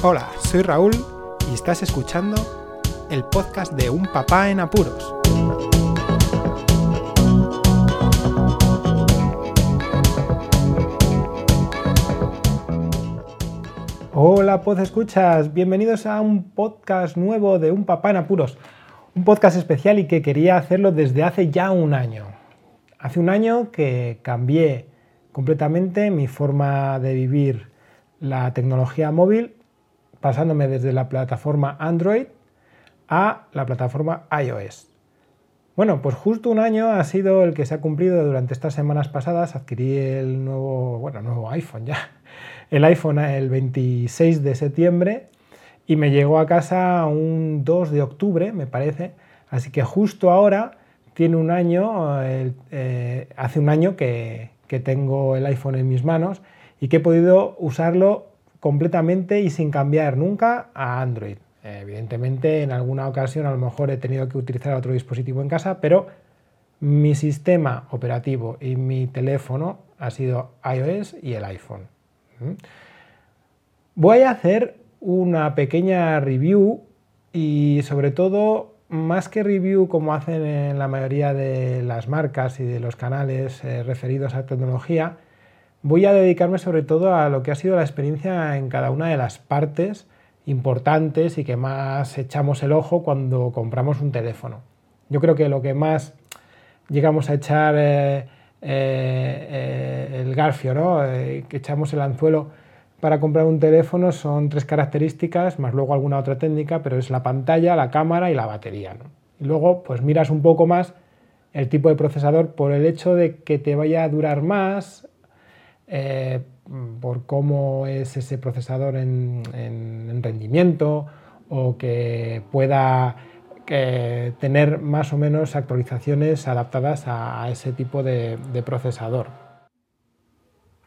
Hola, soy Raúl y estás escuchando el podcast de Un Papá en Apuros. Hola, pod escuchas, bienvenidos a un podcast nuevo de Un Papá en Apuros. Un podcast especial y que quería hacerlo desde hace ya un año. Hace un año que cambié completamente mi forma de vivir la tecnología móvil, pasándome desde la plataforma Android a la plataforma iOS. Bueno, pues justo un año ha sido el que se ha cumplido durante estas semanas pasadas. Adquirí el nuevo, bueno, nuevo iPhone ya, el iPhone el 26 de septiembre y me llegó a casa un 2 de octubre, me parece. Así que justo ahora tiene un año, eh, hace un año que, que tengo el iPhone en mis manos y que he podido usarlo completamente y sin cambiar nunca a Android. Evidentemente, en alguna ocasión a lo mejor he tenido que utilizar otro dispositivo en casa, pero mi sistema operativo y mi teléfono ha sido iOS y el iPhone. ¿Mm? Voy a hacer una pequeña review y sobre todo, más que review como hacen en la mayoría de las marcas y de los canales eh, referidos a tecnología, voy a dedicarme sobre todo a lo que ha sido la experiencia en cada una de las partes importantes y que más echamos el ojo cuando compramos un teléfono. Yo creo que lo que más llegamos a echar eh, eh, el garfio, ¿no? Eh, que echamos el anzuelo para comprar un teléfono son tres características, más luego alguna otra técnica, pero es la pantalla, la cámara y la batería. Y luego, pues miras un poco más el tipo de procesador por el hecho de que te vaya a durar más, eh, por cómo es ese procesador en, rendimiento o que pueda tener más o menos actualizaciones adaptadas a, ese tipo de, procesador.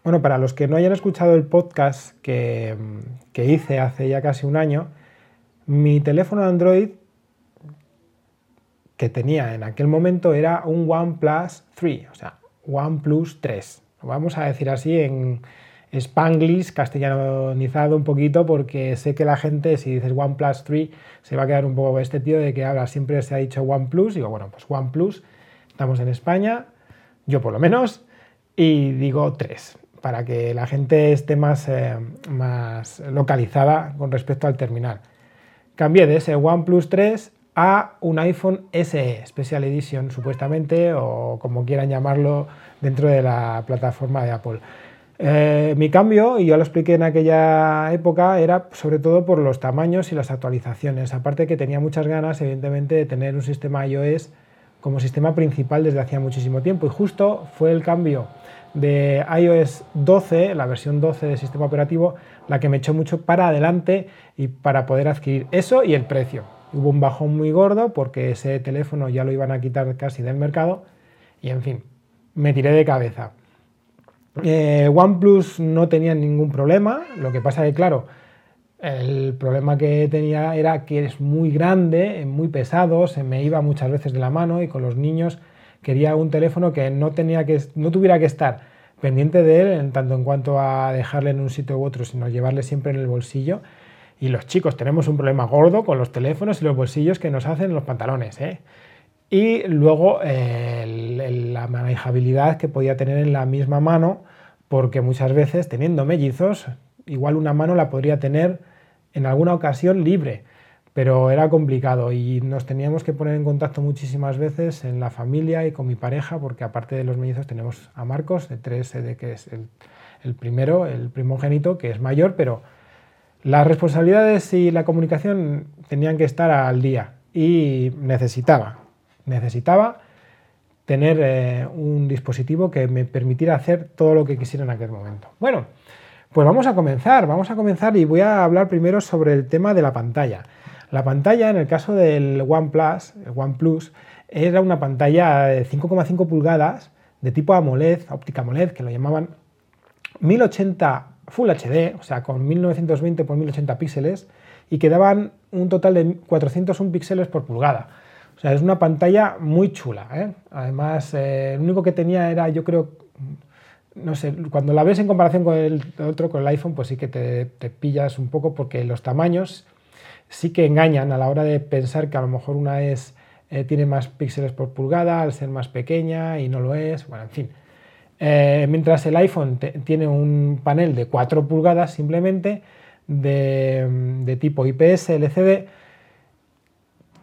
Bueno, para los que no hayan escuchado el podcast que, que hice hace ya casi un año, mi teléfono Android que tenía en aquel momento era un OnePlus 3, o sea, OnePlus 3 vamos a decir así en spanglish, castellanizado un poquito, porque sé que la gente, si dices OnePlus 3, se va a quedar un poco este tío de que ahora siempre se ha dicho OnePlus. Digo, bueno, pues OnePlus, estamos en España, yo por lo menos, y digo 3, para que la gente esté más, eh, más localizada con respecto al terminal. Cambié de ese OnePlus 3 a un iPhone SE, Special Edition supuestamente, o como quieran llamarlo dentro de la plataforma de Apple. Eh, mi cambio, y ya lo expliqué en aquella época, era sobre todo por los tamaños y las actualizaciones. Aparte que tenía muchas ganas, evidentemente, de tener un sistema iOS como sistema principal desde hacía muchísimo tiempo. Y justo fue el cambio de iOS 12, la versión 12 del sistema operativo, la que me echó mucho para adelante y para poder adquirir eso y el precio. Hubo un bajón muy gordo porque ese teléfono ya lo iban a quitar casi del mercado y en fin, me tiré de cabeza. Eh, OnePlus no tenía ningún problema, lo que pasa que claro, el problema que tenía era que es muy grande, muy pesado, se me iba muchas veces de la mano y con los niños quería un teléfono que no, tenía que, no tuviera que estar pendiente de él en tanto en cuanto a dejarle en un sitio u otro, sino llevarle siempre en el bolsillo y los chicos tenemos un problema gordo con los teléfonos y los bolsillos que nos hacen los pantalones. ¿eh? Y luego la manejabilidad que podía tener en la misma mano, porque muchas veces teniendo mellizos, igual una mano la podría tener en alguna ocasión libre, pero era complicado. Y nos teníamos que poner en contacto muchísimas veces en la familia y con mi pareja, porque aparte de los mellizos tenemos a Marcos, de 3, de que es el primero, el primogénito, que es mayor, pero las responsabilidades y la comunicación tenían que estar al día y necesitaba, necesitaba tener eh, un dispositivo que me permitiera hacer todo lo que quisiera en aquel momento. Bueno, pues vamos a comenzar, vamos a comenzar y voy a hablar primero sobre el tema de la pantalla. La pantalla, en el caso del OnePlus, el OnePlus, era una pantalla de 5,5 pulgadas de tipo AMOLED, óptica AMOLED, que lo llamaban 1080 Full HD, o sea, con 1920 x 1080 píxeles, y que daban un total de 401 píxeles por pulgada. O sea, es una pantalla muy chula. ¿eh? Además, eh, lo único que tenía era, yo creo, no sé, cuando la ves en comparación con el otro, con el iPhone, pues sí que te, pillas un poco porque los tamaños sí que engañan a la hora de pensar que a lo mejor una es eh, tiene más píxeles por pulgada al ser más pequeña y no lo es, bueno, en fin. Eh, mientras el iPhone tiene un panel de 4 pulgadas simplemente de, de tipo IPS LCD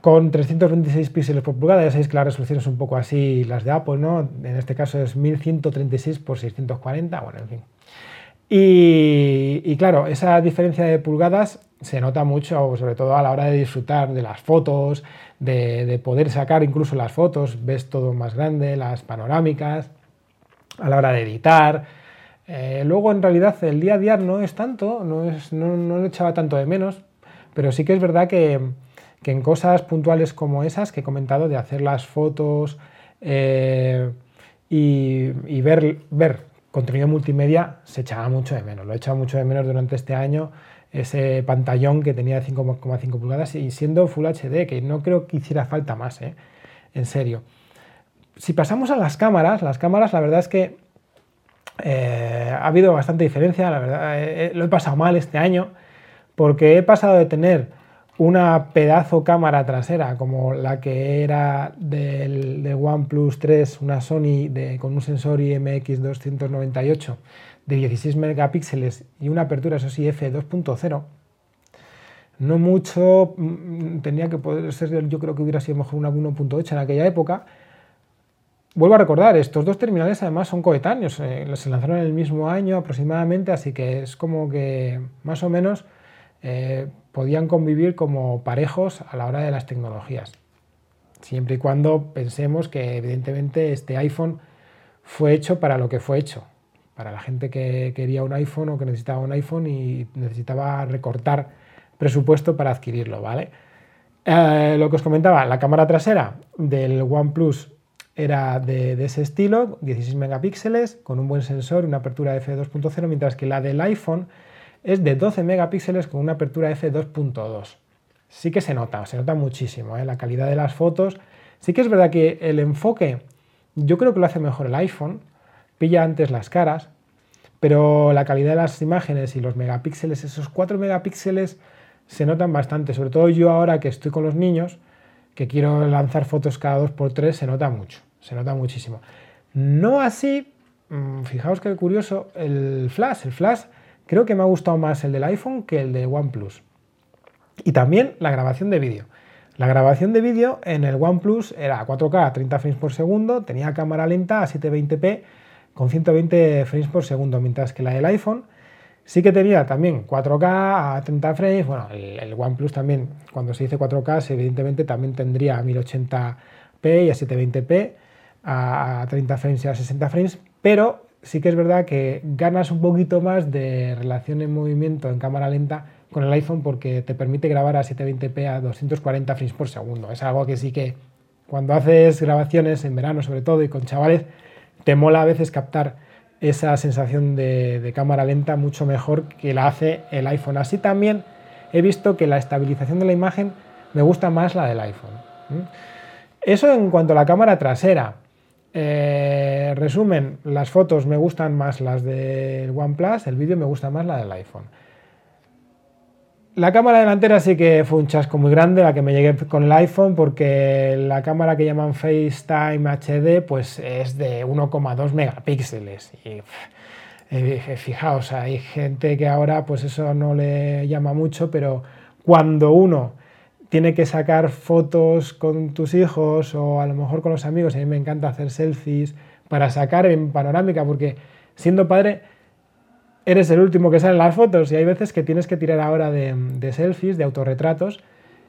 con 326 píxeles por pulgada, ya sabéis que la resolución es un poco así las de Apple, ¿no? En este caso es 1136 por 640, bueno, en fin. Y, claro, esa diferencia de pulgadas se nota mucho, sobre todo a la hora de disfrutar de las fotos, de, poder sacar incluso las fotos, ves todo más grande, las panorámicas, a la hora de editar. Eh, luego, en realidad, el día a día no es tanto, no, es, no, no lo echaba tanto de menos, pero sí que es verdad que, que en cosas puntuales como esas que he comentado, de hacer las fotos eh, y, ver, ver contenido multimedia, se echaba mucho de menos. Lo he echado mucho de menos durante este año, ese pantallón que tenía de 5,5 pulgadas y siendo Full HD, que no creo que hiciera falta más, ¿eh? en serio. Si pasamos a las cámaras, las cámaras la verdad es que eh, ha habido bastante diferencia, la verdad, lo he pasado mal este año, porque he pasado de tener una pedazo cámara trasera como la que era del, OnePlus 3, una Sony con un sensor IMX298 de 16 megapíxeles y una apertura, eso sí, f2.0. No mucho, mm, tenía que poder ser, yo creo que hubiera sido mejor una 1.8 en aquella época. Vuelvo a recordar, estos dos terminales además son coetáneos, eh, se lanzaron en el mismo año aproximadamente, así que es como que más o menos eh, podían convivir como parejos a la hora de las tecnologías. Siempre y cuando pensemos que evidentemente este iPhone fue hecho para lo que fue hecho, para la gente que quería un iPhone o que necesitaba un iPhone y necesitaba recortar presupuesto para adquirirlo, ¿vale? Eh, lo que os comentaba, la cámara trasera del OnePlus era de, de, ese estilo, 16 megapíxeles, con un buen sensor y una apertura f2.0, mientras que la del iPhone es de 12 megapíxeles con una apertura f2.2. Sí que se nota, se nota muchísimo ¿eh? la calidad de las fotos. Sí que es verdad que el enfoque yo creo que lo hace mejor el iPhone, pilla antes las caras, pero la calidad de las imágenes y los megapíxeles, esos 4 megapíxeles se notan bastante, sobre todo yo ahora que estoy con los niños, que quiero lanzar fotos cada 2x3, se nota mucho, se nota muchísimo. No así, mm, fijaos que curioso, el flash, el flash Creo que me ha gustado más el del iPhone que el de OnePlus. Y también la grabación de vídeo. La grabación de vídeo en el OnePlus era 4K a 30 frames por segundo, tenía cámara lenta a 720p con 120 frames por segundo, mientras que la del iPhone sí que tenía también 4K a 30 frames. Bueno, el, OnePlus también, cuando se dice 4K, evidentemente también tendría a 1080p y a 720p, a 30 frames y a 60 frames, pero sí que es verdad que ganas un poquito más de relación en movimiento en cámara lenta con el iPhone porque te permite grabar a 720p a 240 frames por segundo. Es algo que sí que cuando haces grabaciones en verano sobre todo y con chavales, te mola a veces captar esa sensación de, cámara lenta mucho mejor que la hace el iPhone. Así también he visto que la estabilización de la imagen me gusta más la del iPhone. Eso en cuanto a la cámara trasera. Eh, resumen, las fotos me gustan más las del OnePlus, el vídeo me gusta más la del iPhone. La cámara delantera sí que fue un chasco muy grande, la que me llegué con el iPhone, porque la cámara que llaman FaceTime HD pues es de 1,2 megapíxeles. Y eh, fijaos, hay gente que ahora pues eso no le llama mucho, pero cuando uno tiene que sacar fotos con tus hijos o a lo mejor con los amigos. A mí me encanta hacer selfies para sacar en panorámica, porque siendo padre eres el último que sale en las fotos y hay veces que tienes que tirar ahora de, selfies, de autorretratos,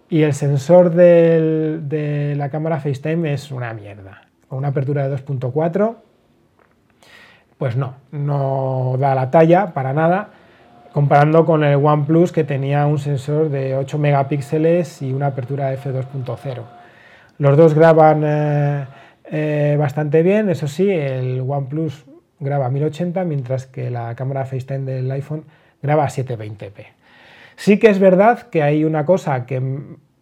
y el sensor de la cámara FaceTime es una mierda. Con una apertura de 2.4, pues no, no da la talla para nada comparando con el OnePlus que tenía un sensor de 8 megapíxeles y una apertura f2.0. Los dos graban eh, eh, bastante bien, eso sí, el OnePlus graba a 1080 mientras que la cámara FaceTime del iPhone graba a 720p. Sí que es verdad que hay una cosa que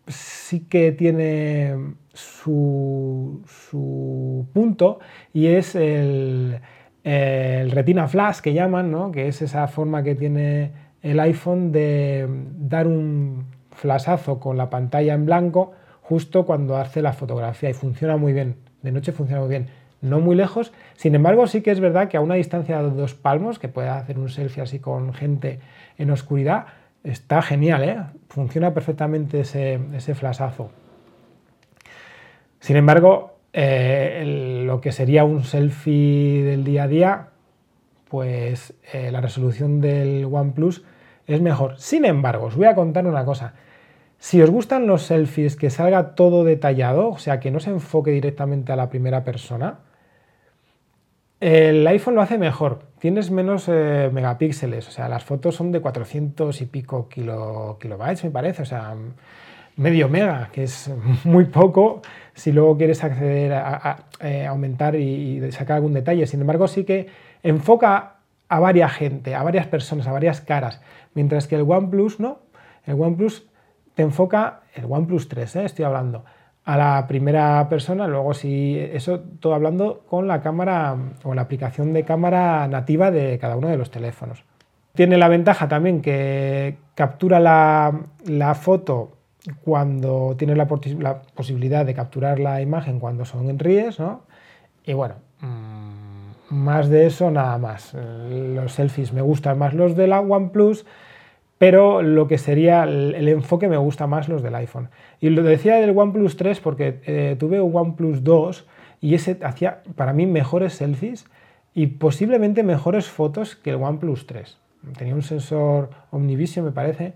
sí que tiene su, su punto y es el, el retina flash que llaman, ¿no? que es esa forma que tiene el iPhone de dar un flashazo con la pantalla en blanco justo cuando hace la fotografía y funciona muy bien. De noche funciona muy bien, no muy lejos. Sin embargo, sí que es verdad que a una distancia de dos palmos, que puede hacer un selfie así con gente en oscuridad, está genial, ¿eh? funciona perfectamente ese, ese flashazo. Sin embargo, eh, lo que sería un selfie del día a día, pues eh, la resolución del OnePlus es mejor. Sin embargo, os voy a contar una cosa. Si os gustan los selfies que salga todo detallado, o sea, que no se enfoque directamente a la primera persona, el iPhone lo hace mejor. Tienes menos eh, megapíxeles, o sea, las fotos son de 400 y pico kilobytes, me parece, o sea, medio mega, que es muy poco si luego quieres acceder a, eh, aumentar y, sacar algún detalle. Sin embargo, sí que enfoca a varias gente, a varias personas, a varias caras, mientras que el OnePlus no. El OnePlus te enfoca, el OnePlus 3, ¿eh? estoy hablando, a la primera persona, luego si eso todo hablando con la cámara o la aplicación de cámara nativa de cada uno de los teléfonos. Tiene la ventaja también que captura la, la foto cuando tienes la, posibilidad de capturar la imagen cuando son en ríes, ¿no? Y bueno, mm, más de eso nada más. Los selfies me gustan más los de la OnePlus, pero lo que sería el, enfoque me gusta más los del iPhone. Y lo decía del OnePlus 3 porque eh, tuve un OnePlus 2 y ese hacía para mí mejores selfies y posiblemente mejores fotos que el OnePlus 3. Tenía un sensor Omnivision, me parece,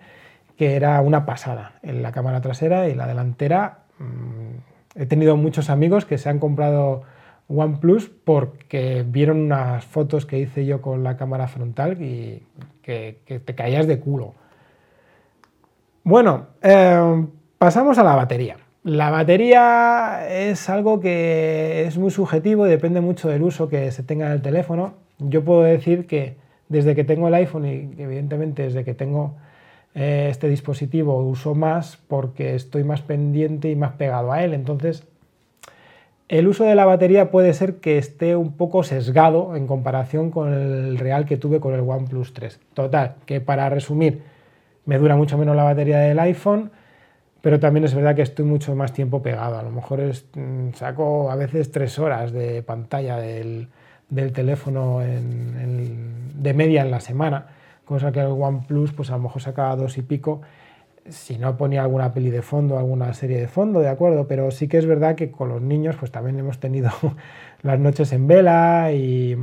que era una pasada en la cámara trasera y la delantera. Mm, he tenido muchos amigos que se han comprado OnePlus porque vieron unas fotos que hice yo con la cámara frontal y que, te caías de culo. Bueno, eh, pasamos a la batería. La batería es algo que es muy subjetivo y depende mucho del uso que se tenga en el teléfono. Yo puedo decir que desde que tengo el iPhone y evidentemente desde que tengo eh, este dispositivo uso más porque estoy más pendiente y más pegado a él. Entonces, el uso de la batería puede ser que esté un poco sesgado en comparación con el real que tuve con el OnePlus 3. Total, que para resumir, me dura mucho menos la batería del iPhone, pero también es verdad que estoy mucho más tiempo pegado. A lo mejor mm, saco a veces tres horas de pantalla del, teléfono de media en la semana cosa que el OnePlus pues a lo mejor sacaba dos y pico, si no ponía alguna peli de fondo, alguna serie de fondo, de acuerdo, pero sí que es verdad que con los niños pues también hemos tenido las noches en vela y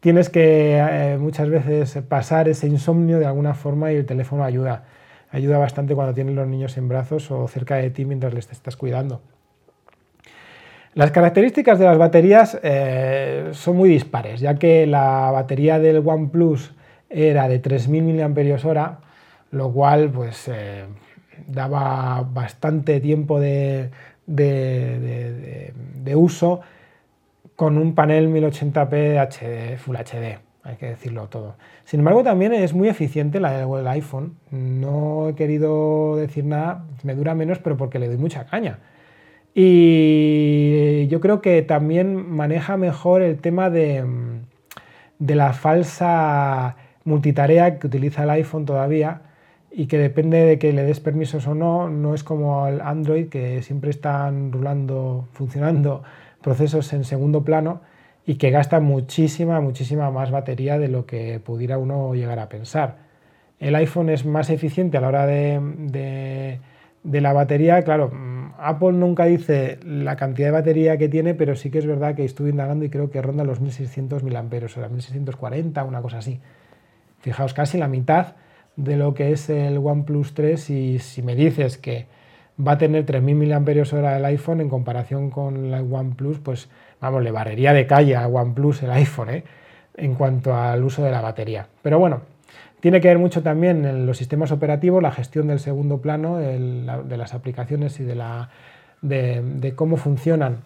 tienes que eh, muchas veces pasar ese insomnio de alguna forma y el teléfono ayuda. Ayuda bastante cuando tienes los niños en brazos o cerca de ti mientras les estás cuidando. Las características de las baterías eh, son muy dispares, ya que la batería del OnePlus era de 3.000 mAh, lo cual pues eh, daba bastante tiempo de, uso con un panel 1080p HD, Full HD, hay que decirlo todo. Sin embargo, también es muy eficiente la del iPhone. No he querido decir nada, me dura menos, pero porque le doy mucha caña. Y yo creo que también maneja mejor el tema de, de la falsa multitarea que utiliza el iPhone todavía y que depende de que le des permisos o no, no es como el Android que siempre están rulando, funcionando procesos en segundo plano y que gasta muchísima, muchísima más batería de lo que pudiera uno llegar a pensar. El iPhone es más eficiente a la hora de, de, la batería, claro, mm, Apple nunca dice la cantidad de batería que tiene, pero sí que es verdad que estuve indagando y creo que ronda los 1600 mAh, o sea, 1640, una cosa así. Fijaos, casi la mitad de lo que es el OnePlus 3 y si me dices que va a tener 3.000 mAh el iPhone en comparación con el OnePlus, pues vamos, le barrería de calle a OnePlus el iPhone ¿eh? en cuanto al uso de la batería. Pero bueno, tiene que ver mucho también en los sistemas operativos, la gestión del segundo plano, de las aplicaciones y de, la, de, cómo funcionan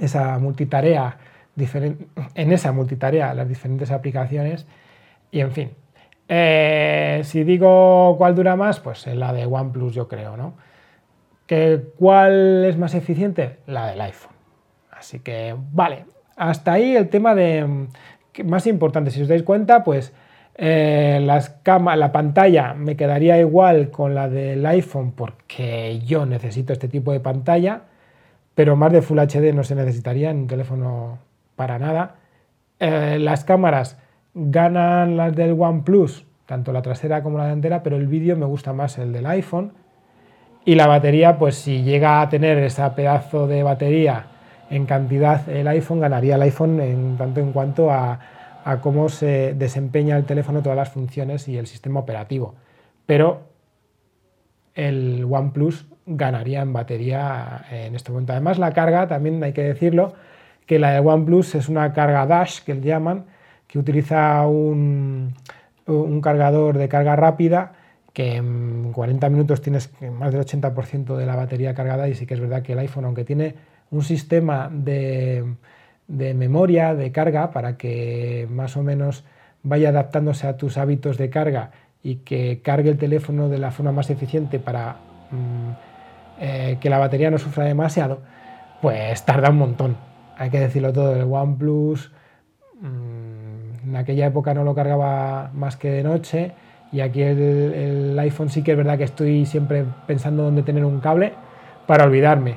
esa multitarea, en esa multitarea las diferentes aplicaciones y en fin, eh, si digo cuál dura más, pues la de OnePlus yo creo, ¿no? ¿Que ¿Cuál es más eficiente? La del iPhone. Así que, vale, hasta ahí el tema de más importante. Si os dais cuenta, pues eh, las la pantalla me quedaría igual con la del iPhone porque yo necesito este tipo de pantalla, pero más de Full HD no se necesitaría en un teléfono para nada. Eh, las cámaras ganan las del OnePlus, tanto la trasera como la delantera, pero el vídeo me gusta más el del iPhone. Y la batería, pues si llega a tener ese pedazo de batería en cantidad, el iPhone ganaría el iPhone en tanto en cuanto a, a cómo se desempeña el teléfono, todas las funciones y el sistema operativo. Pero el OnePlus ganaría en batería en este momento. Además, la carga, también hay que decirlo, que la de OnePlus es una carga Dash, que llaman, que utiliza un, cargador de carga rápida que en 40 minutos tienes más del 80% de la batería cargada y sí que es verdad que el iPhone, aunque tiene un sistema de, memoria, de carga, para que más o menos vaya adaptándose a tus hábitos de carga y que cargue el teléfono de la forma más eficiente para mm, eh, que la batería no sufra demasiado, pues tarda un montón. Hay que decirlo todo, el OnePlus mm, en aquella época no lo cargaba más que de noche y aquí el, iPhone sí que es verdad que estoy siempre pensando dónde tener un cable para olvidarme,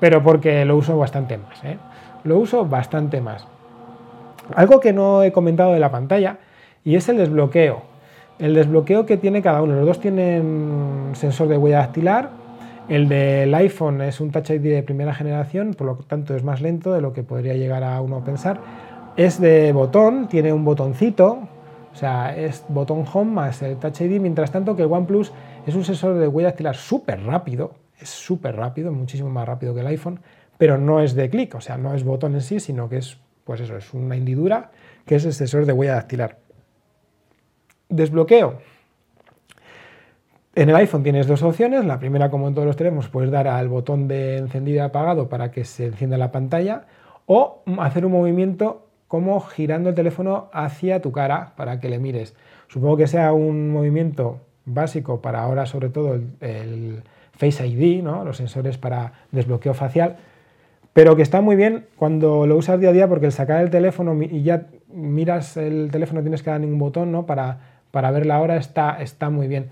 pero porque lo uso bastante más. ¿eh? Lo uso bastante más. Algo que no he comentado de la pantalla y es el desbloqueo el desbloqueo que tiene cada uno. Los dos tienen sensor de huella dactilar. El del iPhone es un Touch ID de primera generación, por lo tanto es más lento de lo que podría llegar a uno a pensar. Es de botón, tiene un botoncito, o sea, es botón home más el Touch ID, mientras tanto que el OnePlus es un sensor de huella dactilar súper rápido, es súper rápido, muchísimo más rápido que el iPhone, pero no es de clic, o sea, no es botón en sí, sino que es, pues eso, es una hendidura que es el sensor de huella dactilar. Desbloqueo. En el iPhone tienes dos opciones. La primera, como en todos los teléfonos, puedes dar al botón de encendido y apagado para que se encienda la pantalla o hacer un movimiento como girando el teléfono hacia tu cara para que le mires. Supongo que sea un movimiento básico para ahora sobre todo el, Face ID, ¿no? los sensores para desbloqueo facial, pero que está muy bien cuando lo usas día a día porque el sacar el teléfono y ya miras el teléfono tienes que dar ningún botón ¿no? para para ver la hora está, está muy bien.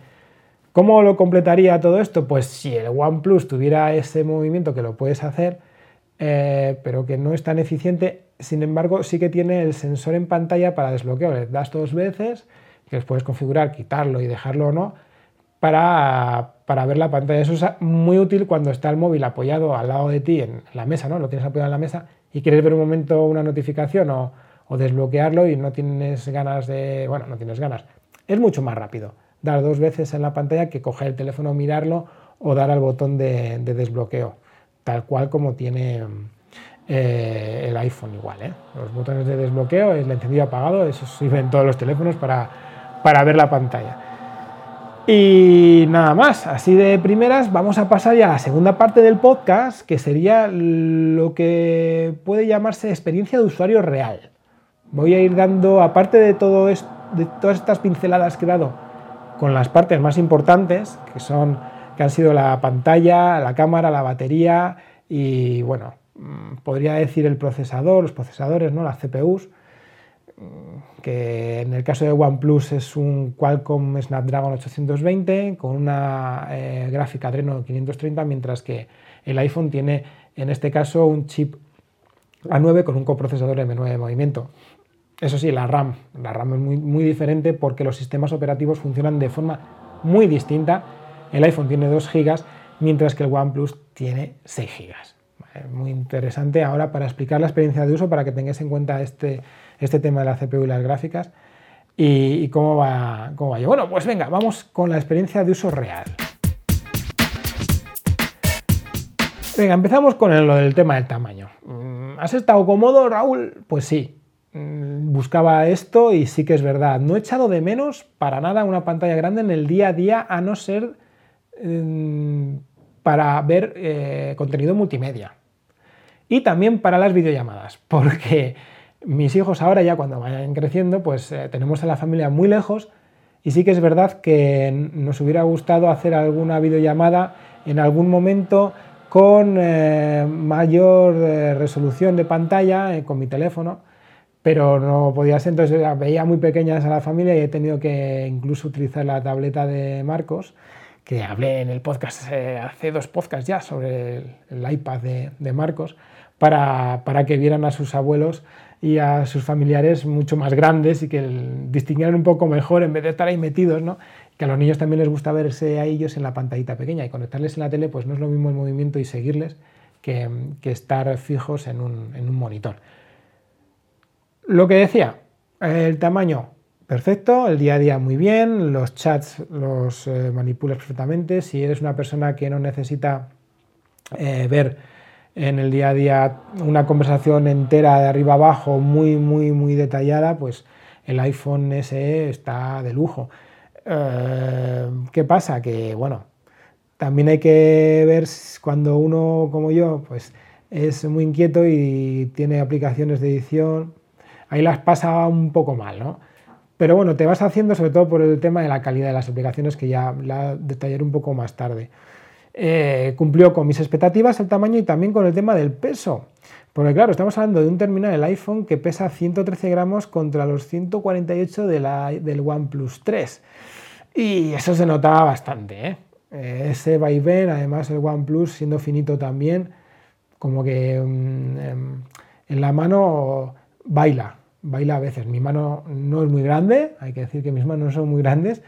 ¿Cómo lo completaría todo esto? Pues si el OnePlus tuviera ese movimiento que lo puedes hacer, eh, pero que no es tan eficiente, sin embargo sí que tiene el sensor en pantalla para desbloqueo. Le das dos veces, que puedes configurar, quitarlo y dejarlo o no, para, para, ver la pantalla. Eso es muy útil cuando está el móvil apoyado al lado de ti en la mesa, ¿no? Lo tienes apoyado en la mesa y quieres ver un momento una notificación o, o desbloquearlo y no tienes ganas de, bueno, no tienes ganas, es mucho más rápido dar dos veces en la pantalla que coger el teléfono, mirarlo o dar al botón de, desbloqueo, tal cual como tiene eh, el iPhone igual. ¿eh? Los botones de desbloqueo, el encendido apagado, eso sirve en todos los teléfonos para, para ver la pantalla. Y nada más, así de primeras vamos a pasar ya a la segunda parte del podcast, que sería lo que puede llamarse experiencia de usuario real. Voy a ir dando, aparte de todo esto, de todas estas pinceladas que he dado con las partes más importantes, que son que han sido la pantalla, la cámara, la batería y bueno, mm, podría decir el procesador, los procesadores, ¿no? las CPUs, mm, que en el caso de OnePlus es un Qualcomm Snapdragon 820 con una eh, gráfica Adreno 530, mientras que el iPhone tiene en este caso un chip A9 con un coprocesador M9 de movimiento. Eso sí, la RAM. La RAM es muy, muy diferente porque los sistemas operativos funcionan de forma muy distinta. El iPhone tiene 2 GB, mientras que el OnePlus tiene 6 GB. Muy interesante ahora para explicar la experiencia de uso, para que tengáis en cuenta este, este tema de la CPU y las gráficas y, cómo, va, cómo va. Bueno, pues venga, vamos con la experiencia de uso real. Venga, empezamos con lo del tema del tamaño. Mm, ¿Has estado cómodo, Raúl? Pues sí, Mm, buscaba esto y sí que es verdad. No he echado de menos para nada una pantalla grande en el día a día, a no ser para ver eh, contenido multimedia. Y también para las videollamadas, porque mis hijos ahora ya cuando vayan creciendo, pues eh, tenemos a la familia muy lejos y sí que es verdad que nos hubiera gustado hacer alguna videollamada en algún momento con eh, mayor resolución de pantalla con mi teléfono, pero no podía ser, entonces veía muy pequeñas a la familia y he tenido que incluso utilizar la tableta de Marcos, que hablé en el podcast, hace dos podcasts ya sobre el, iPad de, Marcos, para, para, que vieran a sus abuelos y a sus familiares mucho más grandes y que distinguieran un poco mejor en vez de estar ahí metidos, ¿no? que a los niños también les gusta verse a ellos en la pantallita pequeña y conectarles en la tele pues no es lo mismo el movimiento y seguirles que, estar fijos en un, monitor. Lo que decía, el tamaño perfecto, el día a día muy bien, los chats los eh, manipulas perfectamente, si eres una persona que no necesita eh, ver en el día a día una conversación entera de arriba abajo muy muy muy detallada, pues el iPhone SE está de lujo. Eh, ¿Qué pasa? Que bueno, también hay que ver cuando uno como yo pues es muy inquieto y tiene aplicaciones de edición, ahí las pasa un poco mal, ¿no? Pero bueno, te vas haciendo sobre todo por el tema de la calidad de las aplicaciones que ya la detallaré un poco más tarde. Eh, cumplió con mis expectativas el tamaño y también con el tema del peso. Porque claro, estamos hablando de un terminal del iPhone que pesa 113 gramos contra los 148 de la, del OnePlus 3. Y eso se notaba bastante. ¿eh? eh ese vaivén, además el OnePlus siendo finito también, como que mm, em, en la mano baila, baila a veces. Mi mano no es muy grande, hay que decir que mis manos no son muy grandes,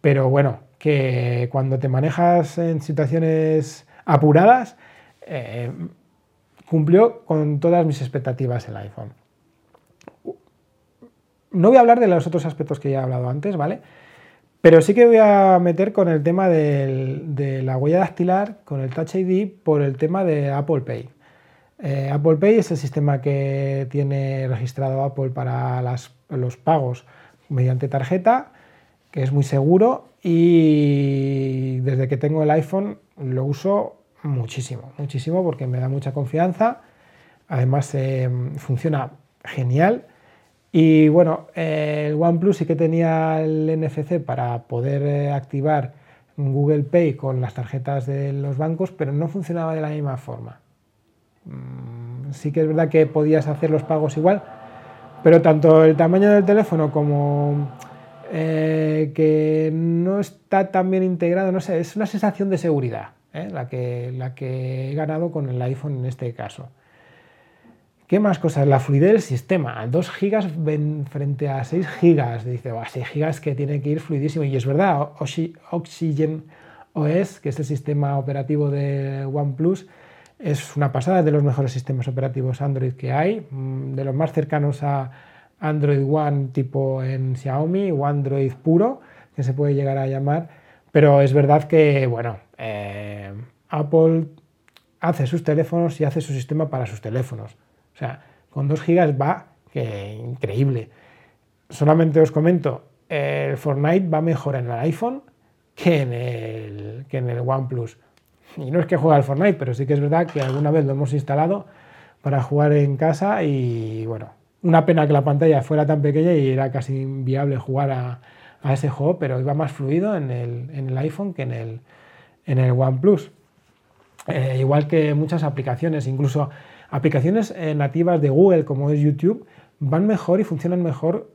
pero bueno, que cuando te manejas en situaciones apuradas, eh, cumplió con todas mis expectativas el iPhone. No voy a hablar de los otros aspectos que ya he hablado antes, ¿vale? Pero sí que voy a meter con el tema de la huella dactilar, con el Touch ID, por el tema de Apple Pay. Eh, Apple Pay es el sistema que tiene registrado Apple para los pagos mediante tarjeta, que es muy seguro y desde que tengo el iPhone lo uso muchísimo, muchísimo porque me da mucha confianza. Además eh, funciona genial. Y bueno, el OnePlus sí que tenía el NFC para poder eh, activar Google Pay con las tarjetas de los bancos, pero no funcionaba de la misma forma. Mm, sí que es verdad que podías hacer los pagos igual, pero tanto el tamaño del teléfono como eh, que no está tan bien integrado, no sé, es una sensación de seguridad. ¿eh? la, que, la que he ganado con el iPhone en este caso. ¿Qué más cosas? La fluidez del sistema. 2 GB frente a 6 GB. Dice, 6 GB que tiene que ir fluidísimo. Y es verdad, Oxygen OS, que es el sistema operativo de OnePlus, es una pasada de los mejores sistemas operativos Android que hay, mm, de los más cercanos a Android One tipo en Xiaomi o Android puro, que se puede llegar a llamar. Pero es verdad que, bueno, eh, Apple hace sus teléfonos y hace su sistema para sus teléfonos. O sea, con 2 GB va que increíble. Solamente os comento, el Fortnite va mejor en el iPhone que en el, que en el OnePlus. Y no es que juegue al Fortnite, pero sí que es verdad que alguna vez lo hemos instalado para jugar en casa y bueno, una pena que la pantalla fuera tan pequeña y era casi inviable jugar a, a ese juego, pero iba más fluido en el, en el iPhone que en el, en el OnePlus. Eh, igual que muchas aplicaciones, incluso aplicaciones eh, nativas de Google como es YouTube, van mejor y funcionan mejor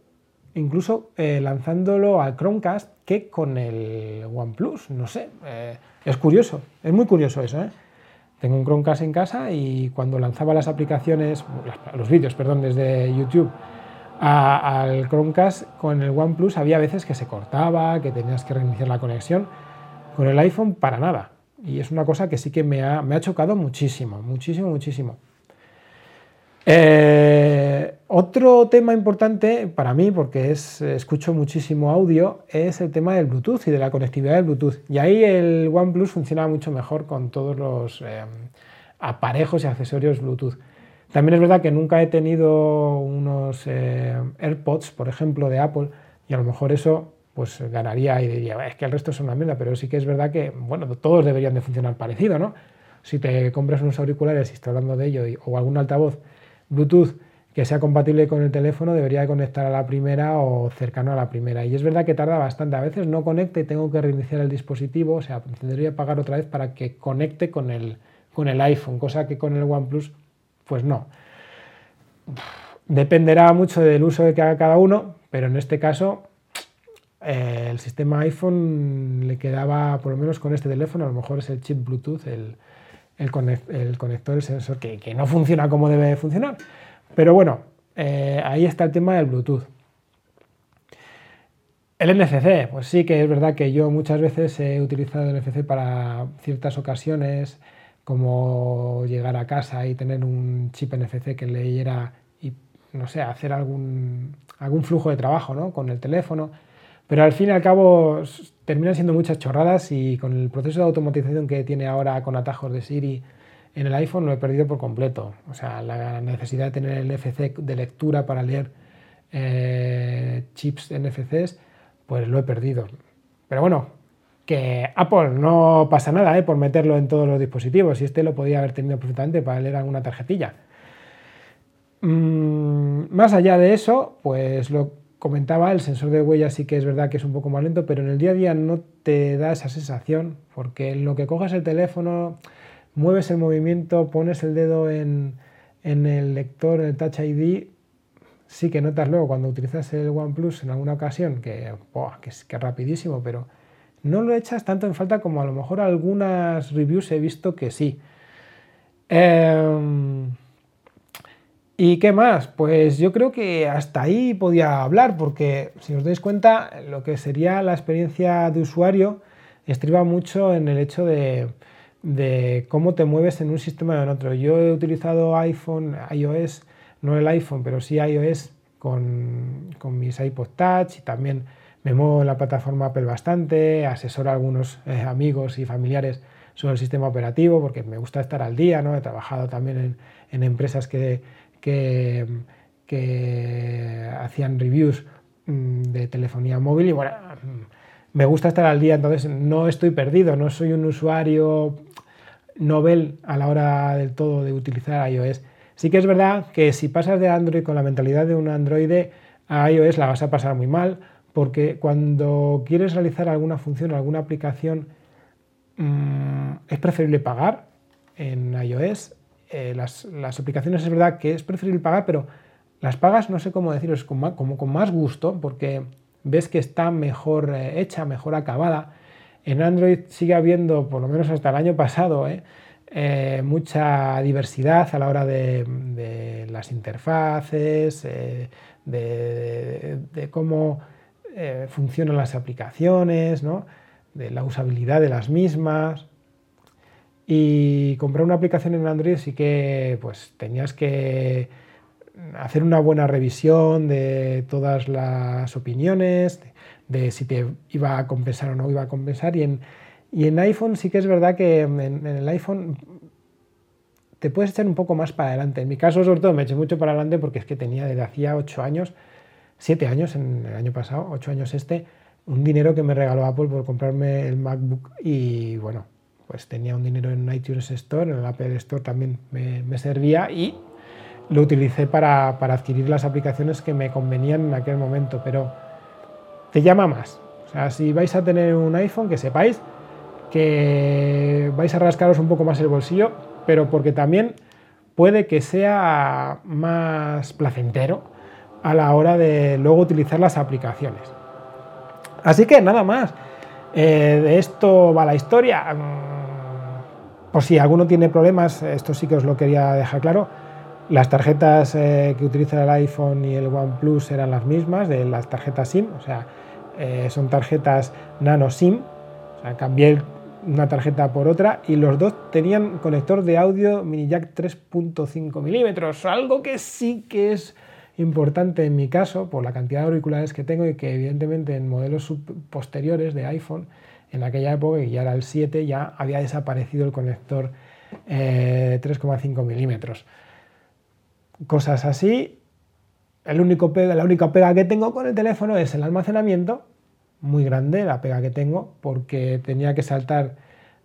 incluso eh, lanzándolo al Chromecast que con el OnePlus. No sé, es curioso, es muy curioso eso. Tengo un Chromecast en casa y cuando lanzaba las aplicaciones, los vídeos, perdón, desde YouTube al Chromecast con el OnePlus había veces que se cortaba, que tenías que reiniciar la conexión. Con el iPhone para nada. Y es una cosa que sí que me ha, chocado muchísimo, muchísimo, muchísimo. Eh, otro tema importante para mí, porque es, escucho muchísimo audio, es el tema del Bluetooth y de la conectividad del Bluetooth. Y ahí el OnePlus funciona mucho mejor con todos los eh, aparejos y accesorios Bluetooth. También es verdad que nunca he tenido unos eh, AirPods, por ejemplo, de Apple, y a lo mejor eso pues ganaría y diría, es que el resto es una mierda, pero sí que es verdad que, bueno, todos deberían de funcionar parecido, ¿no? Si te compras unos auriculares y estoy hablando de ello, o algún altavoz Bluetooth que sea compatible con el teléfono, debería conectar a la primera o cercano a la primera. Y es verdad que tarda bastante, a veces no conecta y tengo que reiniciar el dispositivo, o sea, tendría que pagar otra vez para que conecte con el, con el iPhone, cosa que con el OnePlus, pues no. Dependerá mucho del uso que haga cada uno, pero en este caso eh, el sistema iPhone le quedaba, por lo menos con este teléfono, a lo mejor es el chip Bluetooth, el, el, conector, el sensor, que, no funciona como debe funcionar. Pero bueno, eh, ahí está el tema del Bluetooth. El NFC, pues sí que es verdad que yo muchas veces he utilizado el NFC para ciertas ocasiones, como llegar a casa y tener un chip NFC que leyera y, no sé, hacer algún, algún flujo de trabajo ¿no? con el teléfono. Pero al fin y al cabo terminan siendo muchas chorradas y con el proceso de automatización que tiene ahora con atajos de Siri en el iPhone lo he perdido por completo. O sea, la necesidad de tener el NFC de lectura para leer eh, chips NFCs, pues lo he perdido. Pero bueno, que Apple no pasa nada ¿eh? por meterlo en todos los dispositivos y este lo podía haber tenido perfectamente para leer alguna tarjetilla. Mm, más allá de eso, pues lo comentaba, el sensor de huella sí que es verdad que es un poco más lento, pero en el día a día no te da esa sensación, porque en lo que coges el teléfono, mueves el movimiento, pones el dedo en, el lector, en el Touch ID, sí que notas luego cuando utilizas el OnePlus en alguna ocasión que, que, es, que rapidísimo, pero no lo echas tanto en falta como a lo mejor algunas reviews he visto que sí. Em, ¿Y qué más? Pues yo creo que hasta ahí podía hablar, porque si os dais cuenta, lo que sería la experiencia de usuario estriba mucho en el hecho de, cómo te mueves en un sistema o en otro. Yo he utilizado iPhone, iOS, no el iPhone, pero sí iOS con, mis iPod Touch y también me muevo en la plataforma Apple bastante, asesoro a algunos eh, amigos y familiares sobre el sistema operativo porque me gusta estar al día, ¿no? He trabajado también en empresas que que, hacían reviews mm, de telefonía móvil y bueno, mm, me gusta estar al día, entonces no estoy perdido, no soy un usuario novel a la hora del todo de utilizar iOS. Sí que es verdad que si pasas de Android con la mentalidad de un Android a iOS la vas a pasar muy mal porque cuando quieres realizar alguna función, alguna aplicación, mm, es preferible pagar en iOS eh, las, aplicaciones es verdad que es preferible pagar, pero las pagas, no sé cómo deciros, con más gusto, porque ves que está mejor eh, hecha, mejor acabada. En Android sigue habiendo, por lo menos hasta el año pasado, eh, mucha diversidad a la hora de, las interfaces, de, cómo funcionan las aplicaciones, de la usabilidad de las mismas. Y comprar una aplicación en Android sí que pues tenías que hacer una buena revisión de todas las opiniones, de, si te iba a compensar o no iba a compensar. Y en, y en iPhone sí que es verdad que en, el iPhone te puedes echar un poco más para adelante. En mi caso, sobre todo, me eché mucho para adelante porque es que tenía desde hacía 8 años, 7 años en el año pasado, 8 años este, un dinero que me regaló Apple por comprarme el MacBook y bueno, pues tenía un dinero en iTunes Store, en el Apple Store también me, servía y lo utilicé para, adquirir las aplicaciones que me convenían en aquel momento, pero te llama más. O sea, si vais a tener un iPhone, que sepáis que vais a rascaros un poco más el bolsillo, pero porque también puede que sea más placentero a la hora de luego utilizar las aplicaciones. Así que nada más. Eh, de esto va la historia. Por si alguno tiene problemas, esto sí que os lo quería dejar claro. Las tarjetas eh, que utiliza el iPhone y el OnePlus eran las mismas, de las tarjetas SIM, o sea, eh, son tarjetas nano SIM. Cambié una tarjeta por otra y los dos tenían conector de audio mini jack 3.5 milímetros, algo que sí que es importante en mi caso por la cantidad de auriculares que tengo y que evidentemente en modelos posteriores de iPhone, en aquella época, que ya era el 7, ya había desaparecido el conector 3,5 eh, milímetros. Cosas así. El único la única pega que tengo con el teléfono es el almacenamiento, muy grande la pega que tengo, porque tenía que saltar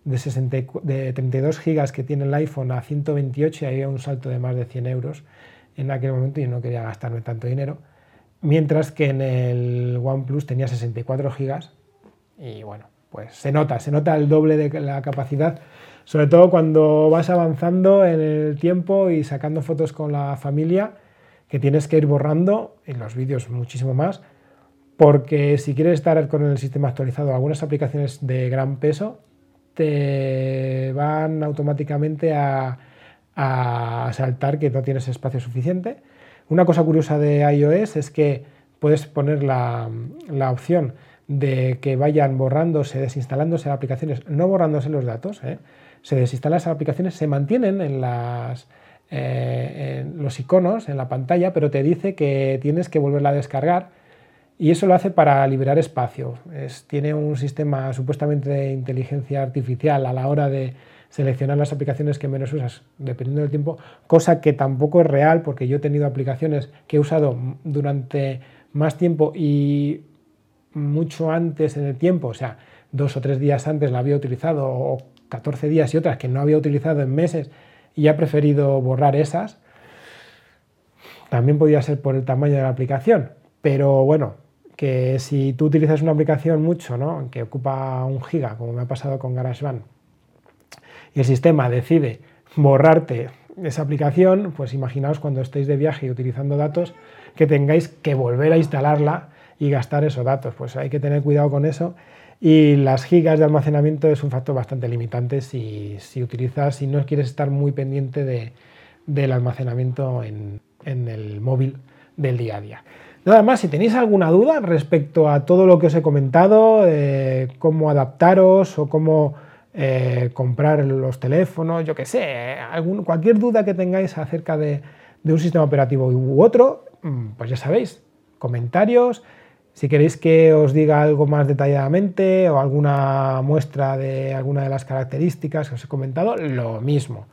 de, de 32 gigas que tiene el iPhone a 128 y había un salto de más de 100 euros en aquel momento y no quería gastarme tanto dinero. Mientras que en el OnePlus tenía 64 gigas y bueno, pues se nota, se nota el doble de la capacidad, sobre todo cuando vas avanzando en el tiempo y sacando fotos con la familia, que tienes que ir borrando, en los vídeos muchísimo más, porque si quieres estar con el sistema actualizado, algunas aplicaciones de gran peso te van automáticamente a, saltar que no tienes espacio suficiente. Una cosa curiosa de iOS es que puedes poner la, opción de que vayan borrándose, desinstalándose aplicaciones, no borrándose los datos, ¿eh? se desinstalan las aplicaciones, se mantienen en, las, eh, en los iconos, en la pantalla, pero te dice que tienes que volverla a descargar y eso lo hace para liberar espacio. tiene un sistema supuestamente de inteligencia artificial a la hora de seleccionar las aplicaciones que menos usas dependiendo del tiempo, cosa que tampoco es real porque yo he tenido aplicaciones que he usado durante más tiempo y mucho antes en el tiempo, o sea, dos o tres días antes la había utilizado o 14 días y otras que no había utilizado en meses y he preferido borrar esas. También podía ser por el tamaño de la aplicación, pero bueno, que si tú utilizas una aplicación mucho, ¿no? que ocupa un giga, como me ha pasado con GarageBand, y el sistema decide borrarte esa aplicación, pues imaginaos cuando estéis de viaje y utilizando datos, que tengáis que volver a instalarla y gastar esos datos. Pues hay que tener cuidado con eso. Y las gigas de almacenamiento es un factor bastante limitante si, utilizas, si no quieres estar muy pendiente del almacenamiento en el móvil del día a día. Nada más, si tenéis alguna duda respecto a todo lo que os he comentado, eh, cómo adaptaros o cómo eh, comprar los teléfonos, yo qué sé, cualquier duda que tengáis acerca de, un sistema operativo u otro, mm, pues ya sabéis, comentarios. Si queréis que os diga algo más detalladamente o alguna muestra de alguna de las características que os he comentado, lo mismo.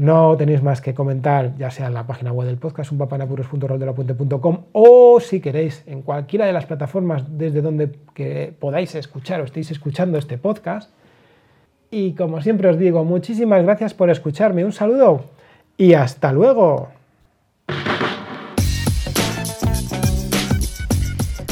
No tenéis más que comentar, ya sea en la página web del podcast, unpapanapuros.roldelapuente.com o si queréis en cualquiera de las plataformas desde donde que podáis escuchar o estéis escuchando este podcast. Y como siempre os digo, muchísimas gracias por escucharme. Un saludo y hasta luego.